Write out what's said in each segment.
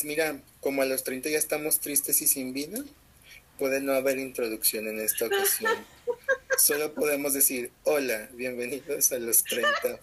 Pues mira, como a los 30 ya estamos tristes y sin vida, puede no haber introducción en esta ocasión. Solo podemos decir, hola, bienvenidos a los 30.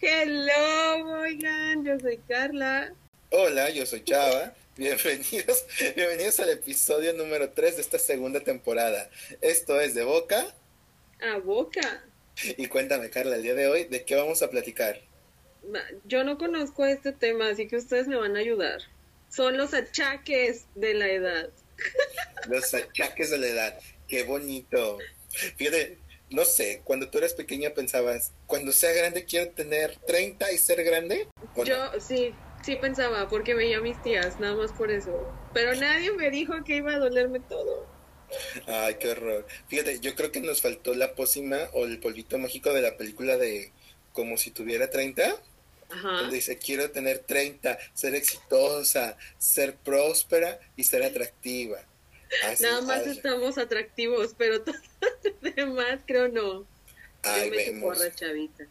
Hello, oigan, yo soy Carla. Hola, yo soy Chava. Bienvenidos, bienvenidos al episodio número 3 de esta segunda temporada. Esto es de Boca. A boca. Y cuéntame, Carla, el día de hoy, ¿de qué vamos a platicar? Yo no conozco este tema, así que ustedes me van a ayudar. Son los achaques de la edad. Los achaques de la edad. Qué bonito. Fíjate, no sé, cuando tú eras pequeña pensabas, cuando sea grande quiero tener 30 y ser grande. Yo sí, sí pensaba, porque veía a mis tías, nada más por eso. Pero nadie me dijo que iba a dolerme todo. Ay, qué horror. Fíjate, yo creo que nos faltó la pócima o el polvito mágico de la película de como si tuviera 30. Ajá. Donde dice, quiero tener 30, ser exitosa, ser próspera y ser atractiva. Nada más estamos atractivos, pero todo lo demás creo no. ay, Yo me vemos, porra, chavita.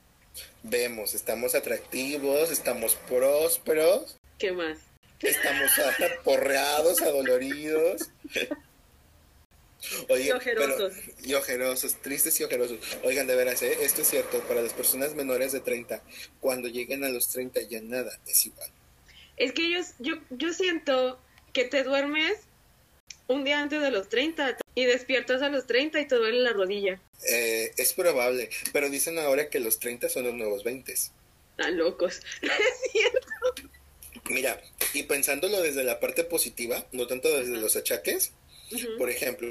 Vemos, estamos atractivos, estamos prósperos, ¿Qué más? estamos aporreados, adoloridos. Oye, Y ojerosos. pero- y ojerosos, tristes y ojerosos. Oigan, de veras, ¿eh? esto es cierto, para las personas menores de 30, cuando lleguen a los 30 ya nada es igual. Es que yo, yo, yo siento que te duermes un día antes de los 30 y despiertas a los 30 y te duele la rodilla. Eh, es probable, pero dicen ahora que los 30 son los nuevos 20. Están locos. Es cierto. Mira, y pensándolo desde la parte positiva, no tanto desde los achaques, por ejemplo,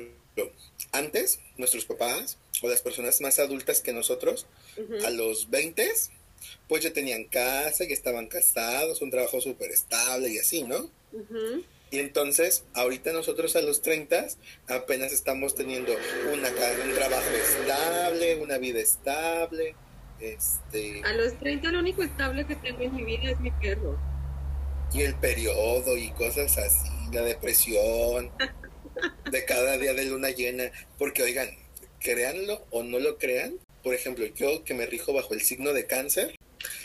antes nuestros papás o las personas más adultas que nosotros, a los 20, pues ya tenían casa, ya estaban casados, un trabajo súper estable y así, ¿no? Y entonces, ahorita nosotros a los 30 apenas estamos teniendo una, un trabajo estable, una vida estable, este, A los 30 lo único estable que tengo en mi vida es mi perro. y el periodo y cosas así, la depresión de cada día de luna llena, porque oigan, créanlo o no lo crean, por ejemplo, yo que me rijo bajo el signo de cáncer,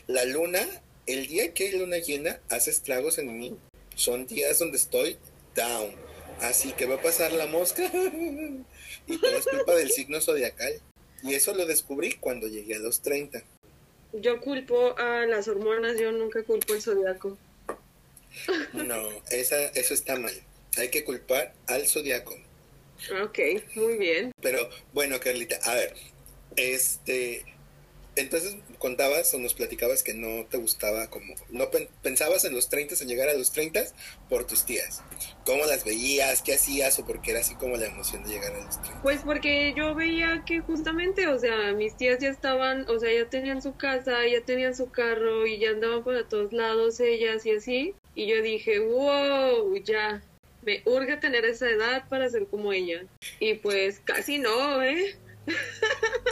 la luna, el día que hay luna llena, hace estragos en mí, son días donde estoy down, así que va a pasar la mosca y todo es culpa del signo zodiacal. Y eso lo descubrí cuando llegué a los 30. Yo culpo a las hormonas, yo nunca culpo el zodiaco. No, esa, eso está mal. Hay que culpar al zodiaco. Ok, muy bien. Pero bueno, Carlita, a ver, este, entonces contabas o nos platicabas que no te gustaba como, no pen- pensabas en los 30, en llegar a los 30 por tus tías. ¿Cómo las veías? ¿Qué hacías? ¿O por qué era así como la emoción de llegar a los 30? Pues porque yo veía que justamente, o sea, mis tías ya estaban, o sea, ya tenían su casa, ya tenían su carro y ya andaban por todos lados ellas y así. Y yo dije, wow, ya, me urge tener esa edad para ser como ella. Y pues casi no, ¿eh?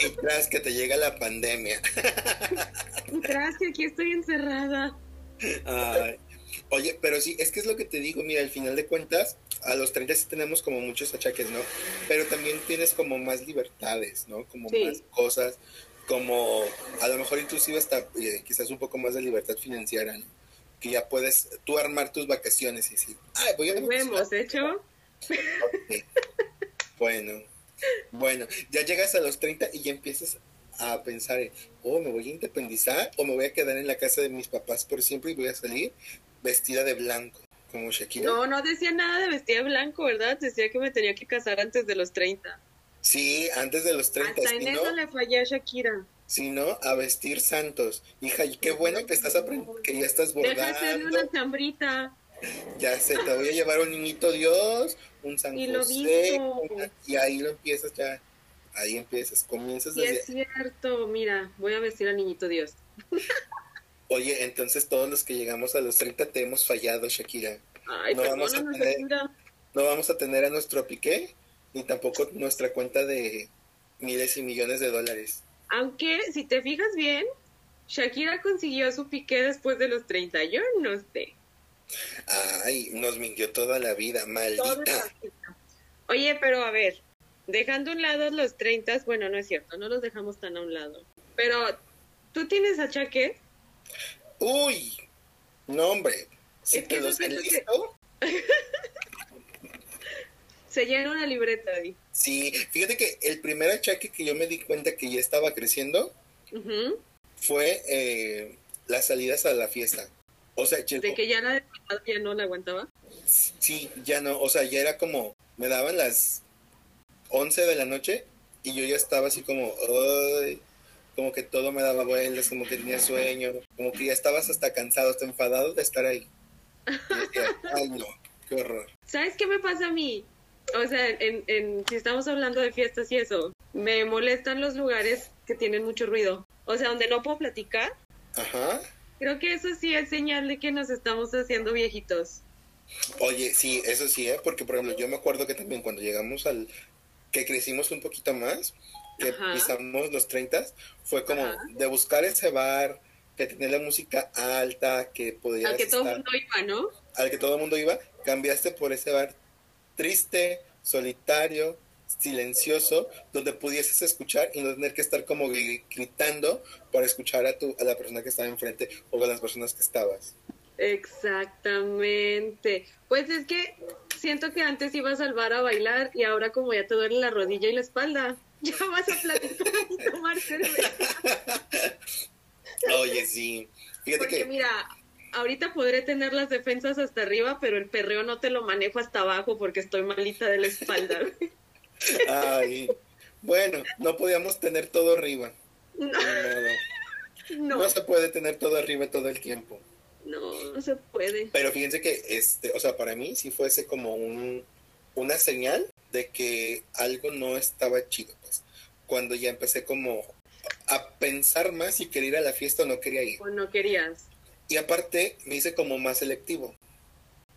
Y tras que te llega la pandemia. Gracias, aquí estoy encerrada. Ay, Oye, pero sí, es que es lo que te digo, mira, al final de cuentas, a los 30 sí tenemos como muchos achaques, ¿no? Pero también tienes como más libertades, ¿no? Como Sí. más cosas, como a lo mejor inclusive hasta eh, quizás un poco más de libertad financiera, ¿no? Que ya puedes tú armar tus vacaciones y decir, ay, voy a... Nos vemos, hecho. Bueno, bueno, ya llegas a los 30 y ya empiezas a pensar en, oh, me voy a independizar o me voy a quedar en la casa de mis papás por siempre y voy a salir vestida de blanco, como Shakira. No, no decía nada de vestir de blanco, ¿verdad? Decía que me tenía que casar antes de los 30. Sí, antes de los 30, Hasta si en no, eso le fallé a Shakira. si no, a vestir santos. Hija, y qué bueno que estás aprendiendo, que ya estás Deja de hacerle bordando. una chambrita. Ya sé, te voy a llevar un niñito Dios, un San Y José, una- y ahí lo empiezas ya, ahí empiezas, comienzas Sí, desde es cierto. Mira, voy a vestir al niñito Dios. Oye, entonces todos los que llegamos a los 30 te hemos fallado, Shakira. Ay, No vamos a tener- Shakira. No vamos a tener a nuestro piqué, ni tampoco nuestra cuenta de miles y millones de dólares. Aunque, si te fijas bien, Shakira consiguió su piqué después de los 30. Yo no sé. Ay, nos mintió toda la vida, maldita. Oye, pero a ver, dejando a un lado los 30, bueno, no es cierto, no los dejamos tan a un lado. Pero, ¿tú tienes achaque? Uy, no, hombre. Si te los enlisto. Se llena una libreta ahí. Sí, fíjate que el primer achaque que yo me di cuenta que ya estaba creciendo fue eh, las salidas a la fiesta. O sea, ¿De que ya, la, ya no la aguantaba? Sí, ya no, o sea, ya era como, me daban las 11 de la noche y yo ya estaba así como, como que todo me daba vueltas, como que tenía sueño, como que ya estabas hasta cansado, hasta enfadado de estar ahí. Ay, no, qué horror. ¿Sabes qué me pasa a mí? O sea, en, en, si estamos hablando de fiestas y eso, me molestan los lugares que tienen mucho ruido. O sea, donde no puedo platicar. Ajá. Creo que eso sí es señal de que nos estamos haciendo viejitos. Oye, sí, eso sí, ¿eh? porque por ejemplo, yo me acuerdo que también cuando llegamos al, que crecimos un poquito más, que pisamos los 30, fue como de buscar ese bar, que tenía la música alta, que podía... Al que todo el mundo iba, ¿no? Al que todo el mundo iba, cambiaste por ese bar triste, solitario, silencioso, donde pudieses escuchar y no tener que estar como gritando para escuchar a, tu, a la persona que estaba enfrente o a las personas que estabas. Exactamente. Pues es que siento que antes ibas al bar a bailar y ahora como ya te duele la rodilla y la espalda, ya vas a platicar y tomar cerveza. Oye, sí. Fíjate Porque mira, ahorita podré tener las defensas hasta arriba, pero el perreo no te lo manejo hasta abajo porque estoy malita de la espalda. Ay, bueno, no podíamos tener todo arriba. No. No. no se puede tener todo arriba todo el tiempo. No, no se puede. Pero fíjense que, este, o sea, para mí sí fuese como un, una señal de que algo no estaba chido, pues. Cuando ya empecé como a pensar más si quería ir a la fiesta o no quería ir. O no querías. Y aparte me hice como más selectivo.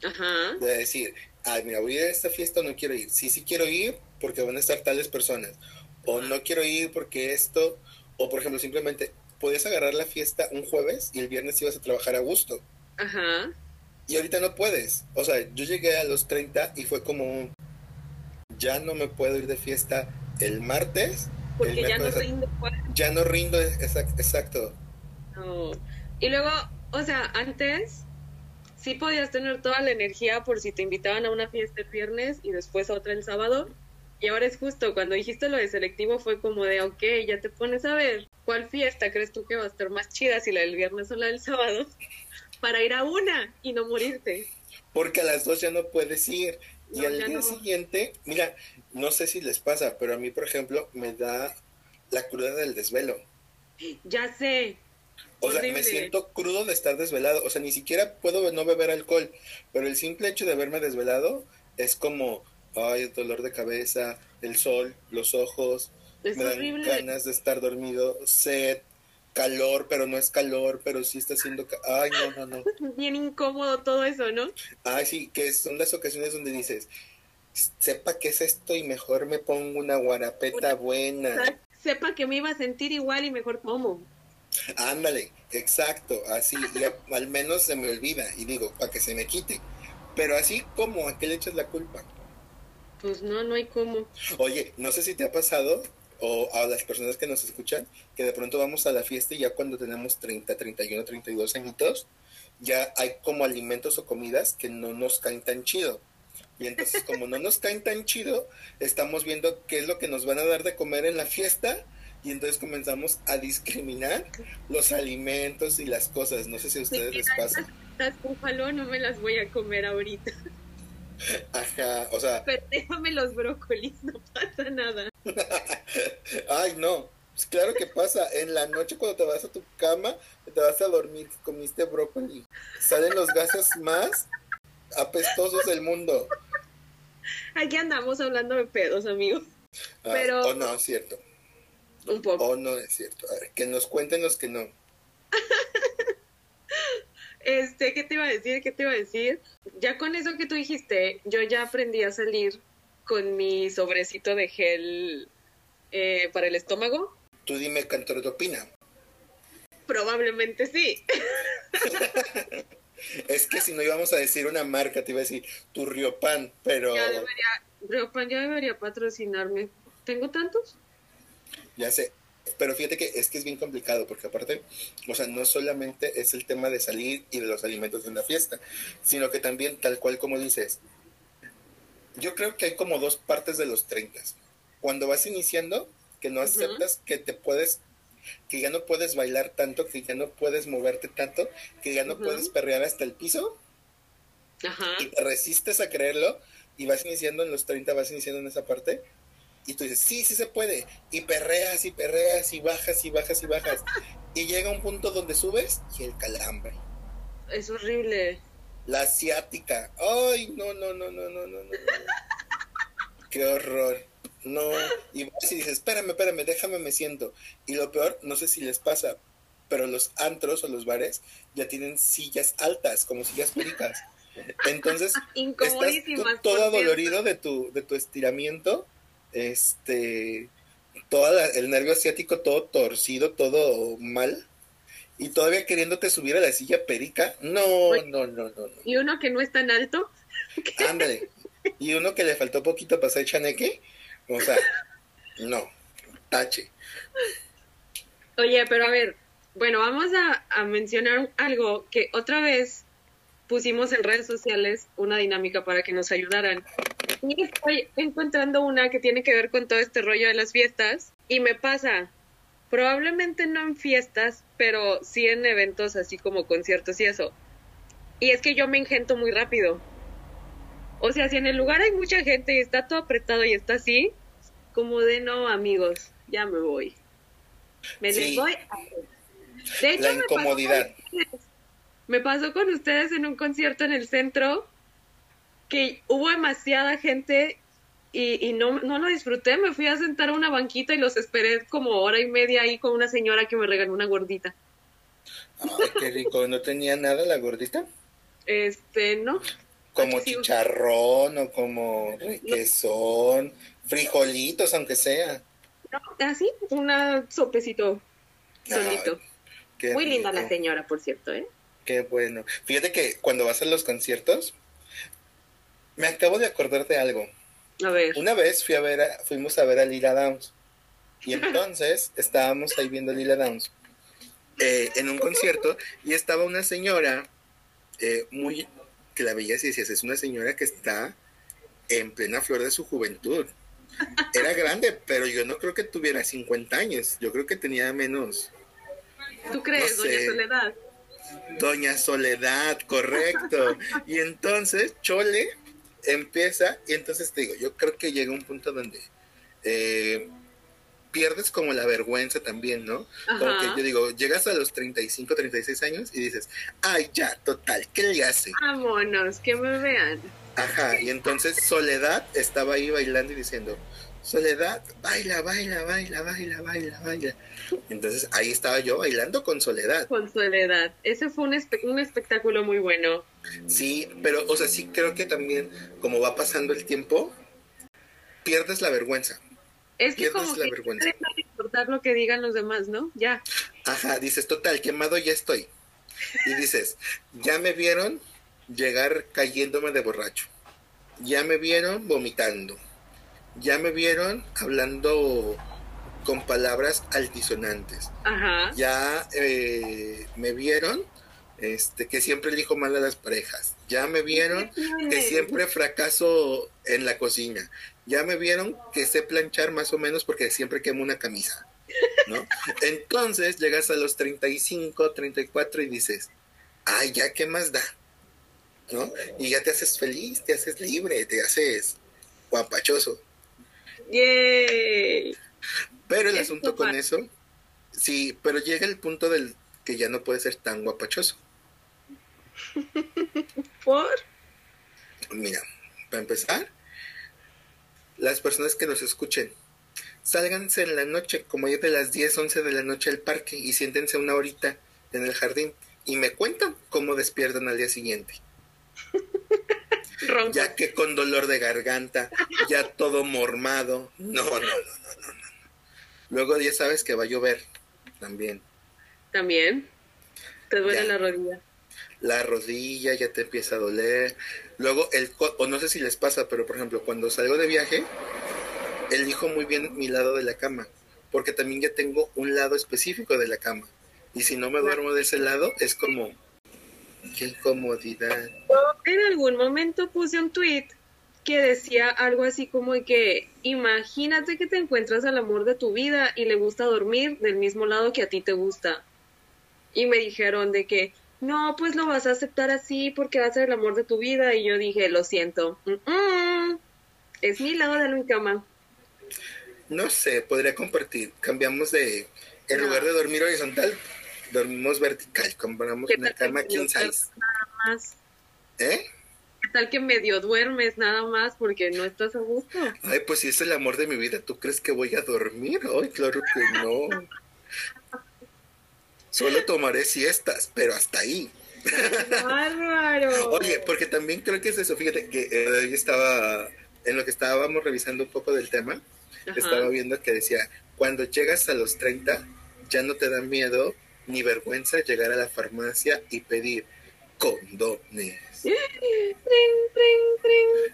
Ajá. De decir, ay, mira, voy a ir a esta fiesta o no quiero ir. Sí, sí quiero ir porque van a estar tales personas. O no quiero ir porque esto, o por ejemplo, simplemente podías agarrar la fiesta un jueves y el viernes ibas a trabajar a gusto. Ajá. Y ahorita no puedes. O sea, yo llegué a los 30 y fue como un, ya no me puedo ir de fiesta el martes. Porque ya no rindo. Ya no rindo, exacto. No. Y luego, o sea, antes sí podías tener toda la energía por si te invitaban a una fiesta el viernes y después a otra el sábado. Y ahora es justo, cuando dijiste lo de selectivo fue como de, ok, ya te pones a ver cuál fiesta crees tú que va a estar más chida, si la del viernes o la del sábado, para ir a una y no morirte. Porque a las dos ya no puedes ir. Y al día siguiente, mira, no sé si les pasa, pero a mí, por ejemplo, me da la cruda del desvelo. Ya sé. O sea, me siento crudo de estar desvelado. O sea, ni siquiera puedo no beber alcohol, pero el simple hecho de haberme desvelado es como, ay, el dolor de cabeza, el sol, los ojos, me dan ganas de estar dormido, sed, calor, pero no es calor, pero sí está haciendo... Ay, no, no, no. Bien incómodo todo eso, ¿no? Ay, sí, que son las ocasiones donde dices, sepa qué es esto y mejor me pongo una guarapeta buena. Sepa que me iba a sentir igual y mejor como. Ándale, exacto, así, y al menos se me olvida y digo, para que se me quite. Pero así como, ¿a qué le echas la culpa? Pues no, no hay cómo. Oye, no sé si te ha pasado, o a las personas que nos escuchan, que de pronto vamos a la fiesta y ya cuando tenemos 30, 31, 32 añitos, ya hay como alimentos o comidas que no nos caen tan chido. Y entonces como no nos caen tan chido, estamos viendo qué es lo que nos van a dar de comer en la fiesta y entonces comenzamos a discriminar los alimentos y las cosas. No sé si a ustedes les pasa. Las búfalo no me las voy a comer ahorita. Ajá, o sea. Pero déjame los brócolis, no pasa nada. Ay, no. Pues claro que pasa. En la noche cuando te vas a tu cama, te vas a dormir, comiste brócoli. Salen los gases más apestosos del mundo. Aquí andamos hablando de pedos, amigos. Ah, Pero. O no, es cierto. Un poco. O no es cierto. A ver, que nos cuenten los que no. Este, ¿qué te iba a decir? ¿Qué te iba a decir? Ya con eso que tú dijiste, yo ya aprendí a salir con mi sobrecito de gel eh, para el estómago. Tú dime, opina? Probablemente sí. Es que si no íbamos a decir una marca, te iba a decir tu Riopan, pero Ya debería, Riopan ya debería patrocinarme. ¿Tengo tantos? ya sé. Pero fíjate que es que es bien complicado, porque aparte, o sea, no solamente es el tema de salir y de los alimentos en la fiesta, sino que también, tal cual como dices, yo creo que hay como dos partes de los 30. Cuando vas iniciando, que no aceptas que te puedes, que ya no puedes bailar tanto, que ya no puedes moverte tanto, que ya no puedes perrear hasta el piso, Ajá. y te resistes a creerlo, y vas iniciando en los 30, vas iniciando en esa parte, y tú dices, sí, sí se puede, y perreas y perreas y bajas y bajas y bajas, y llega un punto donde subes y el calambre. Es horrible. La asiática. Ay, no, no, no, no, no, no, no. Qué horror. No. Y vas y dices, espérame, espérame, déjame, me siento. Y lo peor, no sé si les pasa, pero los antros o los bares ya tienen sillas altas, como sillas pericas. Entonces, estás tú todo adolorido de tu, de tu estiramiento. Este. Todo el nervio asiático todo torcido, todo mal. Y todavía queriéndote subir a la silla perica. No, Oye. no, no, no, no. Y uno que no es tan alto. Ándale. Y uno que le faltó poquito para ser chaneque. O sea, no. Tache. Oye, pero a ver, bueno, vamos a, a mencionar algo que otra vez pusimos en redes sociales una dinámica para que nos ayudaran. Y estoy encontrando una que tiene que ver con todo este rollo de las fiestas y me pasa, probablemente no en fiestas, pero sí en eventos así como conciertos y eso. Y es que yo me ingento muy rápido. O sea, si en el lugar hay mucha gente y está todo apretado y está así, como de no, amigos, ya me voy. Me les voy a... De hecho, La me pasó con incomodidad. Me pasó con ustedes en un concierto en el centro que hubo demasiada gente y, y no, no lo disfruté. Me fui a sentar a una banquita y los esperé como hora y media ahí con una señora que me regaló una gordita. Ay, qué rico. ¿No tenía nada la gordita? Este, ¿no? Como sí. chicharrón o como requesón, frijolitos, aunque sea. no así, una sopecito solito. Ay, Muy linda la señora, por cierto, ¿eh? Qué bueno. Fíjate que cuando vas a los conciertos, me acabo de acordar de algo. A ver. Una vez fui a ver a- fuimos a ver a Lila Downs. Y entonces estábamos ahí viendo a Lila Downs eh, en un concierto y estaba una señora eh, muy que la veías y decías, es una señora que está en plena flor de su juventud. Era grande, pero yo no creo que tuviera 50 años. Yo creo que tenía menos. ¿Tú crees, no doña. Soledad? Doña Soledad, correcto. Y entonces Chole empieza, y entonces te digo, yo creo que llega un punto donde eh, pierdes como la vergüenza también, ¿no? Como Ajá. que yo digo, llegas a los 35, 36 años y dices, ay, ya, total, ¿qué le hace? Vámonos, que me vean. Ajá, y entonces Soledad estaba ahí bailando y diciendo, Soledad, baila, baila, baila, baila, baila, baila. Entonces ahí estaba yo bailando con Soledad. Con Soledad. Ese fue un, espe- un espectáculo muy bueno. Sí, pero, o sea, sí creo que también, como va pasando el tiempo, pierdes la vergüenza. Es que Pierdes como la que vergüenza. de importar lo que digan los demás, ¿no? Ya. Ajá, dices, total, quemado ya estoy. Y dices, ya me vieron llegar cayéndome de borracho. Ya me vieron vomitando. Ya me vieron hablando con palabras altisonantes. Ajá. Ya eh, me vieron este, que siempre elijo mal a las parejas. Ya me vieron que siempre fracaso en la cocina. Ya me vieron que sé planchar más o menos porque siempre quemo una camisa, ¿no? Entonces llegas a los 35, 34 y dices, ay, ya, ¿qué más da? ¿No? Y ya te haces feliz, te haces libre, te haces guapachoso. Yay. Pero el asunto con eso, sí, pero llega el punto del que ya no puede ser tan guapachoso. ¿Por? Mira, para empezar, las personas que nos escuchen, sálganse en la noche, como es de las 10, 11 de la noche al parque y siéntense una horita en el jardín y me cuentan cómo despiertan al día siguiente. Ronco. Ya que con dolor de garganta, ya todo mormado. No, no, no, no, no, no. Luego ya sabes que va a llover también. También. Te duele Ya. la rodilla. la rodilla ya te empieza a doler. Luego, el o no sé si les pasa, pero por ejemplo, cuando salgo de viaje, elijo muy bien mi lado de la cama, porque también ya tengo un lado específico de la cama. Y si no me duermo de ese lado, es como, qué incomodidad. En algún momento puse un tweet que decía algo así como que imagínate que te encuentras al amor de tu vida y le gusta dormir del mismo lado que a ti te gusta. Y me dijeron de que no, pues lo vas a aceptar así porque va a ser el amor de tu vida. Y yo dije, lo siento, es mi lado de la cama. No sé, podría compartir. Cambiamos de, en lugar de dormir horizontal, dormimos vertical. Compramos una cama king size. Nada más. ¿Eh? ¿Qué tal que medio duermes nada más porque no estás a gusto? Ay, pues si es el amor de mi vida, ¿tú crees que voy a dormir? Ay, claro que no. Solo tomaré siestas, pero hasta ahí. Bárbaro. Oye, porque también creo que es eso. Fíjate que eh, estaba, en lo que estábamos revisando un poco del tema, estaba viendo que decía, cuando llegas a los 30, ya no te da miedo ni vergüenza llegar a la farmacia y pedir condones.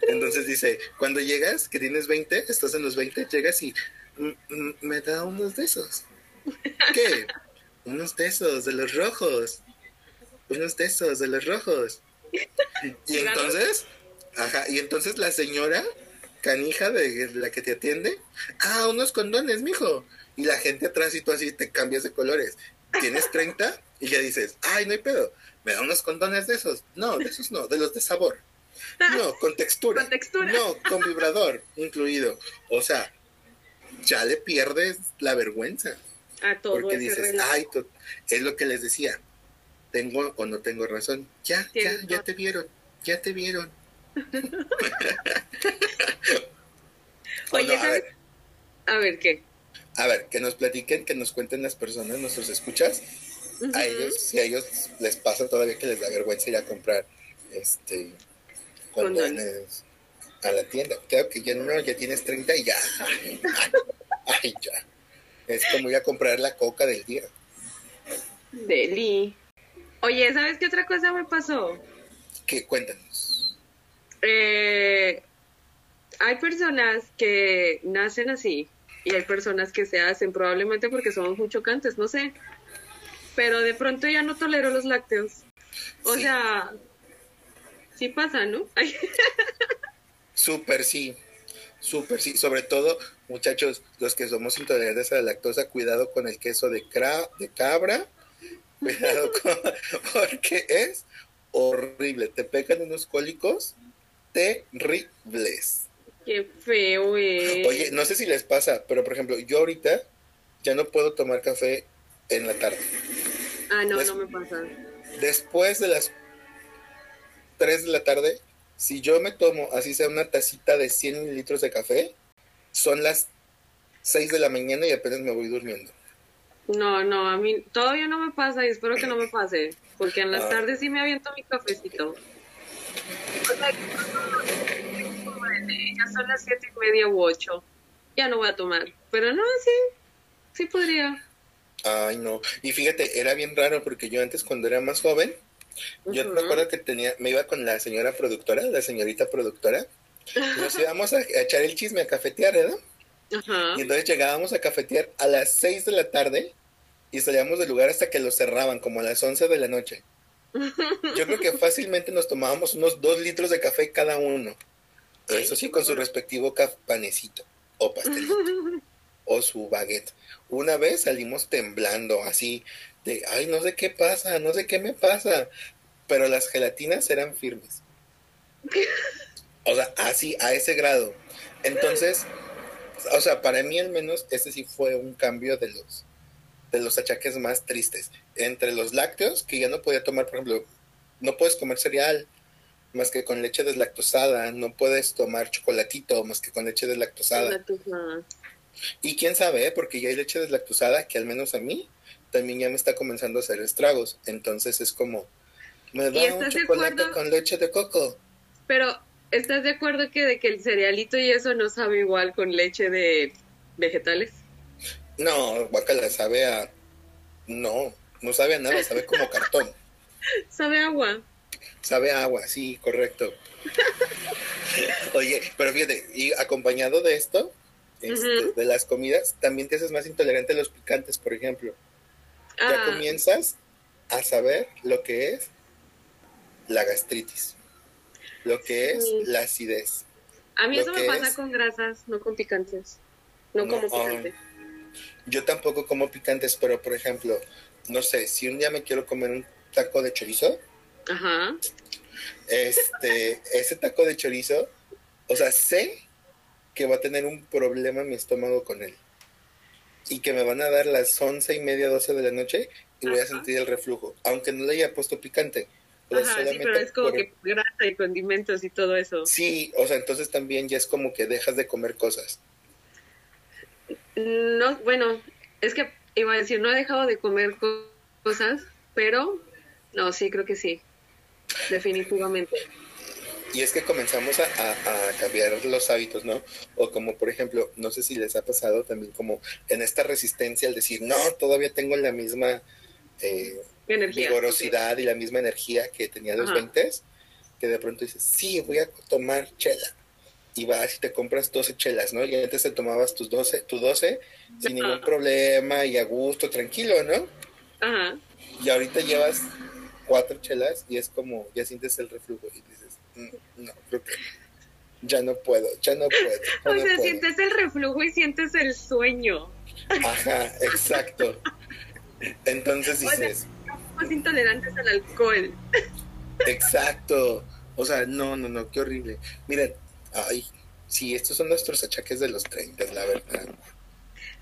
Entonces dice, cuando llegas, que tienes 20, estás en los 20, llegas y mm, mm, me da unos de esos. ¿Qué? unos de esos, de los rojos. Unos de esos, de los rojos. Y entonces, ajá, y entonces la señora canija de la que te atiende, ah, unos condones, mijo. Y la gente atrás y tú así te cambias de colores. Tienes 30 y ya dices, ay, no hay pedo ¿Me da unos condones de esos? No, de esos no, de los de sabor. No, con textura. Con textura. No, con vibrador incluido. O sea, ya le pierdes la vergüenza. A todo porque dices, ay, es lo que les decía. Tengo o no tengo razón. Ya, ya, ya te vieron. Ya te vieron. Oye, a, ver. a ver, ¿qué? A ver, que nos platiquen, que nos cuenten las personas, nuestros escuchas, a ellos, si a ellos les pasa todavía que les da vergüenza ir a comprar este condones a la tienda. Claro que ya no, ya tienes 30 y ya. Ay, ya. Es como ir a comprar la coca del día. Deli. Oye, ¿sabes qué otra cosa me pasó? ¿Qué? Cuéntanos. Eh, hay personas que nacen así y hay personas que se hacen probablemente porque somos muy chocantes, no sé pero de pronto ya no tolero los lácteos. O sea, sí pasa, ¿no? Súper sí, súper sí. Sobre todo, muchachos, los que somos intolerantes a la lactosa, cuidado con el queso de, de cabra. Cuidado con, porque es horrible. Te pegan unos cólicos terribles. Qué feo. Oye, no sé si les pasa, pero por ejemplo, yo ahorita ya no puedo tomar café en la tarde. Ah, no, no me pasa. Después de las 3 de la tarde, si yo me tomo así sea una tacita de 100 mililitros de café, son las 6 de la mañana y apenas me voy durmiendo. No, no, a mí todavía no me pasa y espero que no me pase, porque en las ah. tardes sí me aviento mi cafecito. ya son las siete y media u ocho. Ya no voy a tomar, pero no, sí, sí podría. Ay, no. Y fíjate, era bien raro porque yo antes cuando era más joven, yo me acuerdo que tenía, me iba con la señora productora, la señorita productora, nos íbamos a, echar el chisme a cafetear, ¿no? Y entonces llegábamos a cafetear a las 6 de la tarde y salíamos del lugar hasta que lo cerraban, como a las 11 de la noche. Yo creo que fácilmente nos tomábamos unos dos litros de café cada uno. Eso sí, con su respectivo panecito o pastelito o su baguette. Una vez salimos temblando así de, ay, no sé qué pasa, no sé qué me pasa, pero las gelatinas eran firmes. O sea, así, a ese grado. Entonces, o sea, para mí al menos ese sí fue un cambio de los de los achaques más tristes. Entre los lácteos, que ya no podía tomar, por ejemplo, no puedes comer cereal más que con leche deslactosada, no puedes tomar chocolatito más que con leche deslactosada. Y quién sabe, ¿eh? porque ya hay leche deslactosada que al menos a mí también ya me está comenzando a hacer estragos. Entonces es como, me da un chocolate con leche de coco. Pero, ¿estás de acuerdo que de que el cerealito y eso no sabe igual con leche de vegetales? No, guacala sabe a... No, no sabe a nada, sabe como cartón. Sabe agua. Sabe agua, sí, correcto. Oye, pero fíjate, y acompañado de esto, este, de las comidas, también te haces más intolerante a los picantes, por ejemplo. Ya Ah, comienzas a saber lo que es la gastritis, lo que es Sí. la acidez. a mí eso me pasa es- con grasas, no con picantes. No, No, como picante. Yo tampoco como picantes, pero por ejemplo, no sé, si un día me quiero comer un taco de chorizo, Ajá. este, ese taco de chorizo, o sea, sé que va a tener un problema mi estómago con él. Y que me van a dar las once y media, doce de la noche y voy a sentir el reflujo, aunque no le haya puesto picante. Ajá, sí, solamente pero es como por- que grasa y condimentos y todo eso. Sí, o sea, entonces también ya es como que dejas de comer cosas. No, bueno, es que iba a decir, no he dejado de comer co- cosas, pero no, sí, creo que sí. Definitivamente. Y es que comenzamos a, a- a cambiar los hábitos, ¿no? O como por ejemplo, no sé si les ha pasado también como en esta resistencia al decir, no, todavía tengo la misma eh, Energía. vigorosidad y la misma energía que tenía a los Ajá. 20, que de pronto dices, sí, voy a tomar chela. Y vas y te compras 12 chelas, ¿no? Y antes te tomabas tus 12, tu 12 sin ningún problema y a gusto, tranquilo, ¿no? Ajá. Y ahorita llevas cuatro chelas y es como, ya sientes el reflujo y dices, "Mm, no, creo que ya no puedo, ya no puedo. ya O no sea, puedo". sientes el reflujo y sientes el sueño. Ajá, exacto. Entonces dices, Más intolerantes al alcohol. exacto. O sea, no, no, no, qué horrible. Miren, ay, sí, estos son nuestros achaques de los 30, la verdad.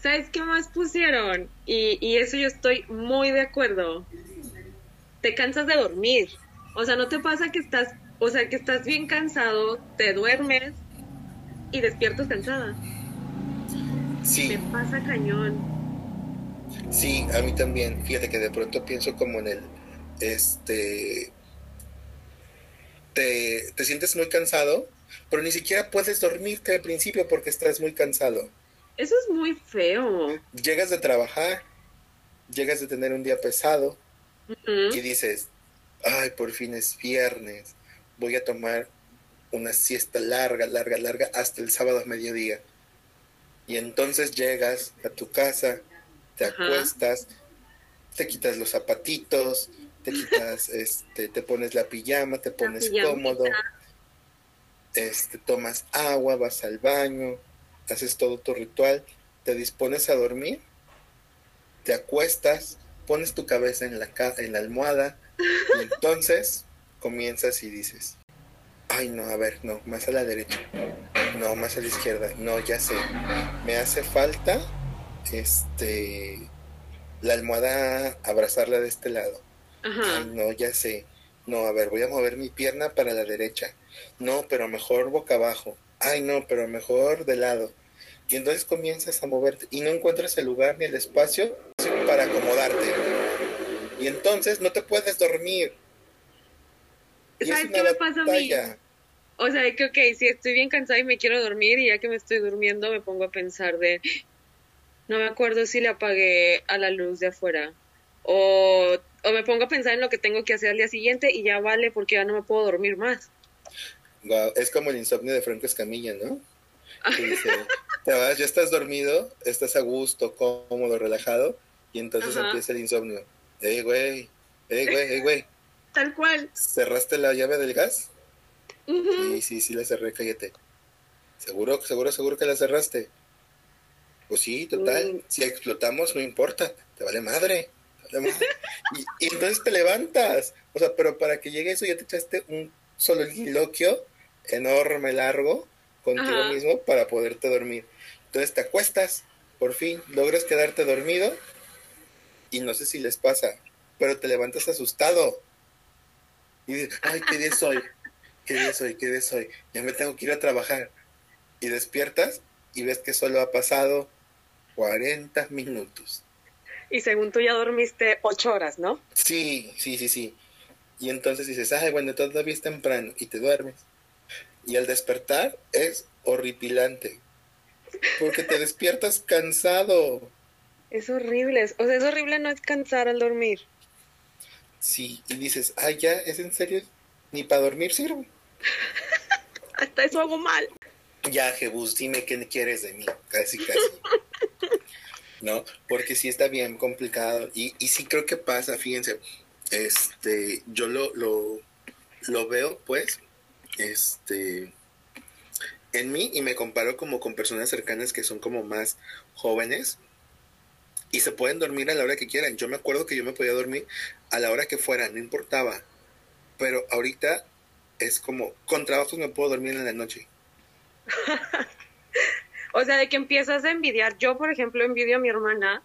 ¿Sabes qué más pusieron? Y, y eso yo estoy muy de acuerdo. Te cansas de dormir. O sea, ¿no te pasa que estás, o sea, que estás bien cansado, te duermes y despiertas cansada? Sí, Me pasa cañón. Sí, a mí también. Fíjate que de pronto pienso como en el, este, te, te sientes muy cansado, pero ni siquiera puedes dormirte al principio porque estás muy cansado. Eso es muy feo. Llegas de trabajar, llegas de tener un día pesado Y dices, ay, por fin es viernes, voy a tomar una siesta larga, larga, larga hasta el sábado a mediodía. Y entonces llegas a tu casa, te Ajá. acuestas, te quitas los zapatitos, te quitas, este, te pones la pijama, te pones cómodo, este, tomas agua, vas al baño, haces todo tu ritual, te dispones a dormir, te acuestas, pones tu cabeza en la, en la almohada y entonces comienzas y dices, ay no, a ver, no, más a la derecha, no, más a la izquierda, no, ya sé, me hace falta, este, la almohada, abrazarla de este lado. Ay, Ajá. no, ya sé. No, a ver, voy a mover mi pierna para la derecha. No, pero mejor boca abajo. Ay, no, pero mejor de lado. Y entonces comienzas a moverte y no encuentras el lugar ni el espacio para acomodarte. Y entonces no te puedes dormir. Y es ¿Sabes qué me pasa a mí? O sea, que, ok, si estoy bien cansada y me quiero dormir y ya que me estoy durmiendo me pongo a pensar de, no me acuerdo si le apagué a la luz de afuera o, o me pongo a pensar en lo que tengo que hacer al día siguiente y ya vale porque ya no me puedo dormir más. Guau, es como el insomnio de Franco Escamilla, ¿no? Que dice, te vas, ya estás dormido, estás a gusto, cómodo, relajado, y entonces Ajá. empieza el insomnio. Ey, güey, ey, güey, ey, güey, Tal cual. ¿cerraste la llave del gas? Sí, sí, sí la cerré, cállate. ¿Seguro, seguro, seguro que la cerraste? Pues sí, total. Mm. Si explotamos, no importa. Te vale madre. te vale madre. Y, y entonces te levantas. O sea, pero para que llegue eso ya te echaste un soliloquio enorme, largo, contigo Ajá. mismo para poderte dormir. Entonces te acuestas, por fin, logras quedarte dormido y no sé si les pasa, pero te levantas asustado. Y dices, ay, ¿qué día es hoy? ¿Qué día es hoy? ¿Qué día es hoy? Ya me tengo que ir a trabajar. Y despiertas y ves que solo ha pasado 40 minutos. Y según tú ya dormiste ocho horas, ¿no? Sí, sí, sí, sí. Y entonces dices, ay, bueno, todavía es temprano y te duermes. Y al despertar es horripilante. Porque te despiertas cansado. Es horrible. O sea, es horrible no descansar al dormir. Sí, y dices, ay, ya, ¿es en serio? Ni para dormir sirve. Hasta eso hago mal. Ya, Jebus, dime qué quieres de mí, casi, casi. ¿No? Porque sí está bien complicado. Y, y sí creo que pasa, fíjense, este, yo lo, lo, lo veo, pues, este, en mí y me comparo como con personas cercanas que son como más jóvenes y se pueden dormir a la hora que quieran. Yo me acuerdo que yo me podía dormir a la hora que fuera, no importaba. Pero ahorita es como, con trabajos me puedo dormir en la noche. o sea, de que empiezas a envidiar. Yo, por ejemplo, envidio a mi hermana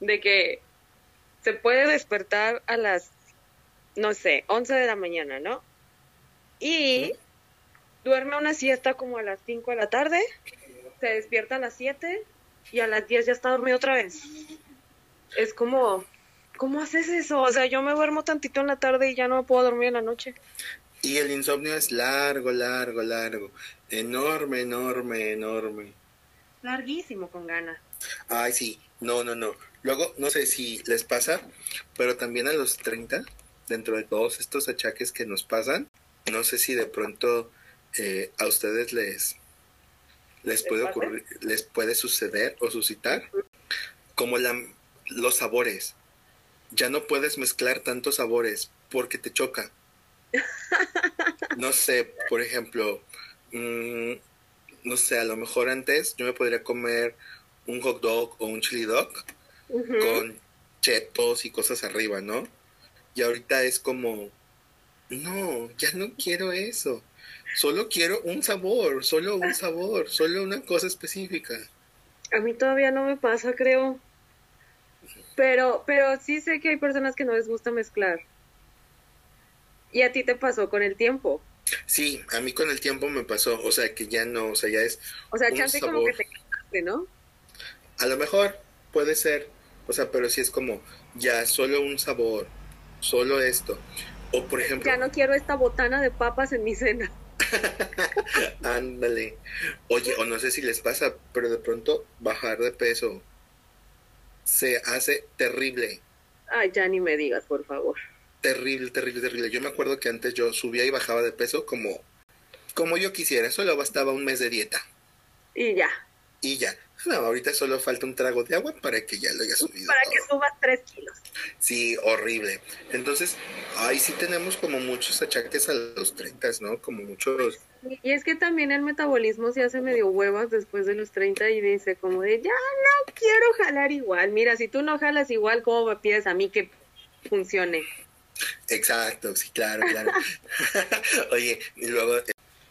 de que se puede despertar a las, no sé, 11 de la mañana, ¿no? Y duerme una siesta como a las 5 de la tarde, se despierta a las 7 y a las 10 ya está dormido otra vez. Es como, ¿cómo haces eso? O sea, yo me duermo tantito en la tarde y ya no puedo dormir en la noche. Y el insomnio es largo, largo, largo. Enorme, enorme, enorme. Larguísimo con ganas. Ay, sí. No, no, no. Luego, no sé si les pasa, pero también a los 30, dentro de todos estos achaques que nos pasan, no sé si de pronto eh, a ustedes les, les puede ocurrir, les puede suceder o suscitar, como la, los sabores. Ya no puedes mezclar tantos sabores porque te choca. No sé, por ejemplo, mm, no sé, a lo mejor antes yo me podría comer un hot dog o un chili dog con chetos y cosas arriba, ¿no? Y ahorita es como, no, ya no quiero eso. Solo quiero un sabor, solo un sabor, solo una cosa específica. A mí todavía no me pasa, creo. Pero, pero sí sé que hay personas que no les gusta mezclar. ¿Y a ti te pasó con el tiempo? Sí, a mí con el tiempo me pasó, o sea que ya no, o sea, ya es. O sea, chance como que te quedaste, ¿no? A lo mejor puede ser, o sea, pero sí es como ya solo un sabor, solo esto. O por ejemplo. Ya no quiero esta botana de papas en mi cena. Ándale. Oye, o no sé si les pasa, pero de pronto bajar de peso se hace terrible. Ay, ya ni me digas, por favor. Terrible, terrible, terrible. Yo me acuerdo que antes yo subía y bajaba de peso como, como yo quisiera. Solo bastaba un mes de dieta. Y ya. Y ya. No, ahorita solo falta un trago de agua para que ya lo haya subido. Para que subas tres kilos. Sí, horrible. Entonces, ahí sí tenemos como muchos achaques a los 30, ¿no? Como muchos... Y es que también el metabolismo se hace medio huevas después de los 30 y dice como de, ya no quiero jalar igual. Mira, si tú no jalas igual, ¿cómo me pides a mí que funcione? Exacto, sí, claro, claro. Oye, y luego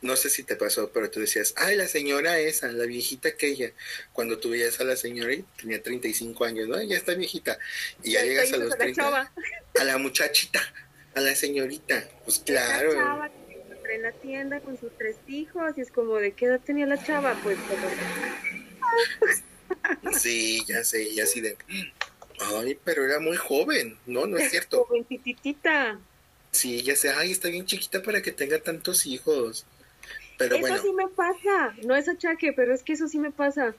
no sé si te pasó, pero tú decías, ay, la señora esa, la viejita aquella, cuando tú veías a la señora y tenía 35 años, ¿no? Ya está viejita. Y ya, llegas a los 30, a la muchachita, a la señorita, pues claro. La chava que en la tienda con sus tres hijos y es como, ¿de qué edad tenía la chava? Pues Sí, ya sé, ya así de, ay, pero era muy joven, no, no es cierto. Jovencitita. Sí, ya sé, ay, está bien chiquita para que tenga tantos hijos eso sí me pasa, no es achaque, pero es que eso sí me pasa.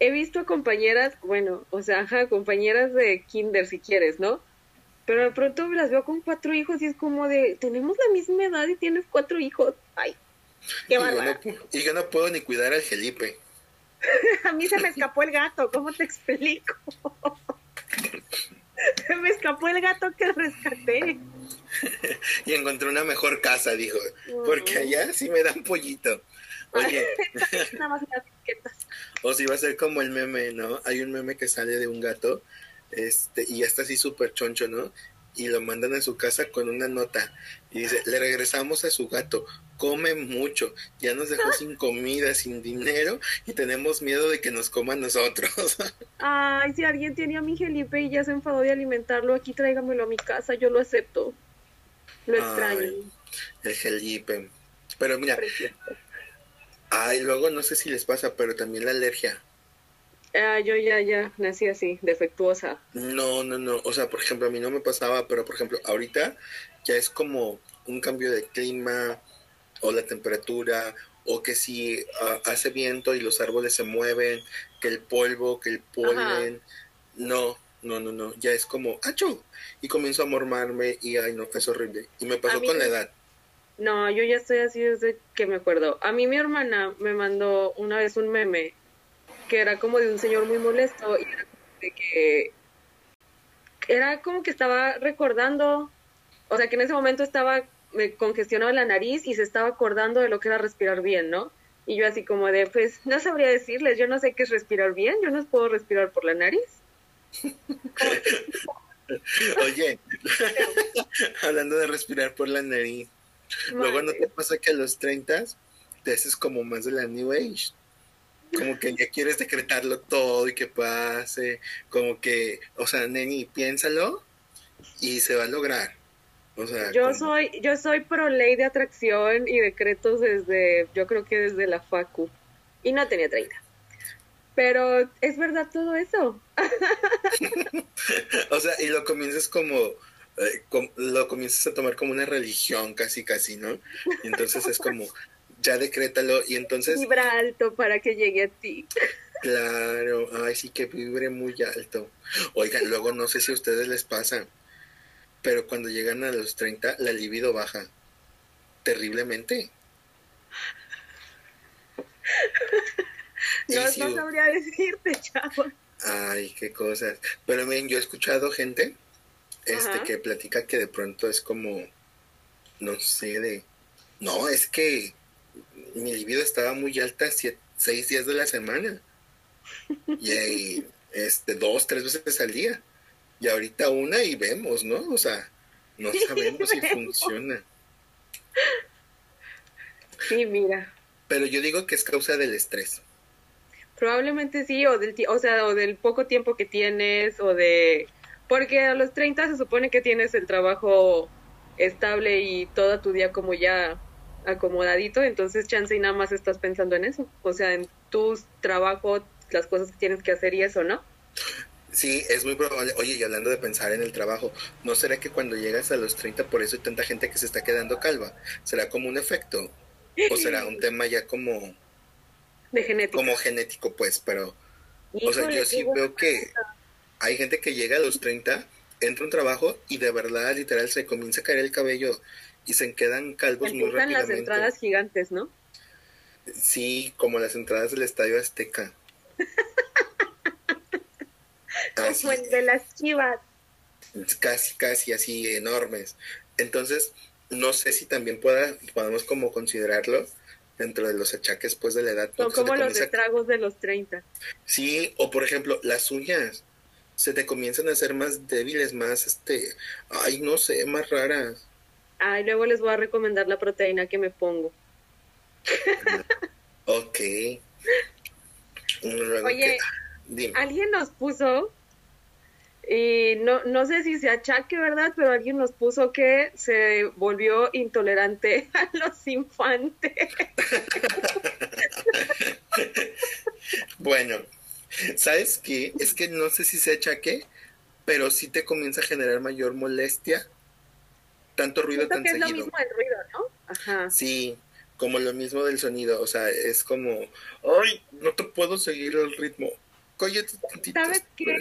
He visto a compañeras, bueno, o sea, ajá, compañeras de kinder si quieres, ¿no? Pero de pronto las veo con cuatro hijos y es como de, tenemos la misma edad y tienes cuatro hijos. Ay, qué y, y yo no puedo ni cuidar al Felipe. a mí se me escapó el gato, ¿cómo te explico? se me escapó el gato que rescaté. y encontré una mejor casa, dijo, porque allá sí me dan pollito. Oye, o si va a ser como el meme, ¿no? Hay un meme que sale de un gato, este, y ya está así súper choncho, ¿no? Y lo mandan a su casa con una nota. Y dice, le regresamos a su gato, come mucho, ya nos dejó sin comida, sin dinero, y tenemos miedo de que nos coma a nosotros. Ay, si alguien tiene a mi Felipe y ya se enfadó de alimentarlo, aquí tráigamelo a mi casa, yo lo acepto. Lo extraño. el Felipe. Pero mira, ay, luego no sé si les pasa, pero también la alergia. Ah, yo ya, ya nací así, defectuosa. No, no, no. O sea, por ejemplo, a mí no me pasaba, pero por ejemplo, ahorita ya es como un cambio de clima o la temperatura o que si ah, hace viento y los árboles se mueven, que el polvo, que el polen. No, no, no, no, ya es como, ¡acho! Y comienzo a mormarme y, ay, no, es horrible. Y me pasó con la edad. No, yo ya estoy así desde que me acuerdo. A mí mi hermana me mandó una vez un meme que era como de un señor muy molesto y era de que era como que estaba recordando, o sea, que en ese momento estaba me congestionaba la nariz y se estaba acordando de lo que era respirar bien, ¿no? Y yo así como de, pues no sabría decirles, yo no sé qué es respirar bien, yo no puedo respirar por la nariz. Oye, hablando de respirar por la nariz, luego no te pasa que a los 30 te haces como más de la New Age. Como que ya quieres decretarlo todo y que pase. Como que, o sea, Neni, piénsalo y se va a lograr. O sea, yo soy, yo soy pro ley de atracción y decretos desde, yo creo que desde la facu. Y no tenía 30. Pero es verdad todo eso. o sea, y lo comienzas como, eh, lo comienzas a tomar como una religión casi, casi, ¿no? Y entonces es como, ya decrétalo y entonces... Vibra alto para que llegue a ti. Claro, ay, sí que vibre muy alto. Oigan, luego no sé si a ustedes les pasa, pero cuando llegan a los 30, la libido baja terriblemente. no, no sabría decirte, chavo. Ay, qué cosas. Pero miren, yo he escuchado gente este que platica que de pronto es como, no sé, de, no, es que mi libido estaba muy alta seis días de la semana. Y este, dos, tres veces al día. Y ahorita una y vemos, ¿no? O sea, no sabemos si funciona. Sí, mira. Pero yo digo que es causa del estrés. Probablemente sí, o del, o sea, o del poco tiempo que tienes, o de... Porque a los 30 se supone que tienes el trabajo estable y todo tu día como ya acomodadito, entonces chance y nada más estás pensando en eso, o sea, en tu trabajo, las cosas que tienes que hacer y eso, ¿no? Sí, es muy probable. Oye, y hablando de pensar en el trabajo, ¿no será que cuando llegas a los 30 por eso hay tanta gente que se está quedando calva? ¿Será como un efecto? ¿O será un tema ya como... De genético. Como genético, pues, pero... o sea, yo sí veo que hay gente que llega a los 30, entra un trabajo y de verdad, literal, se comienza a caer el cabello y se quedan calvos muy rápidamente. las entradas gigantes, ¿no? Sí, como las entradas del Estadio Azteca. como el de las chivas. Casi, casi así enormes. Entonces, no sé si también pueda, podemos como considerarlo dentro de los achaques pues de la edad. O como los estragos de los 30. Sí, o por ejemplo, las uñas se te comienzan a hacer más débiles, más, este, ay, no sé, más raras. Ay, luego les voy a recomendar la proteína que me pongo. ok. Oye, alguien nos puso, y no, no sé si se achaque, ¿verdad? Pero alguien nos puso que se volvió intolerante a los infantes. bueno, ¿sabes qué? Es que no sé si se achaque, pero sí te comienza a generar mayor molestia tanto ruido tan que seguido. Es lo mismo del ruido, ¿no? Ajá. Sí, como lo mismo del sonido, o sea, es como, ay, no te puedo seguir el ritmo. Cállate tantito. ¿Sabes qué?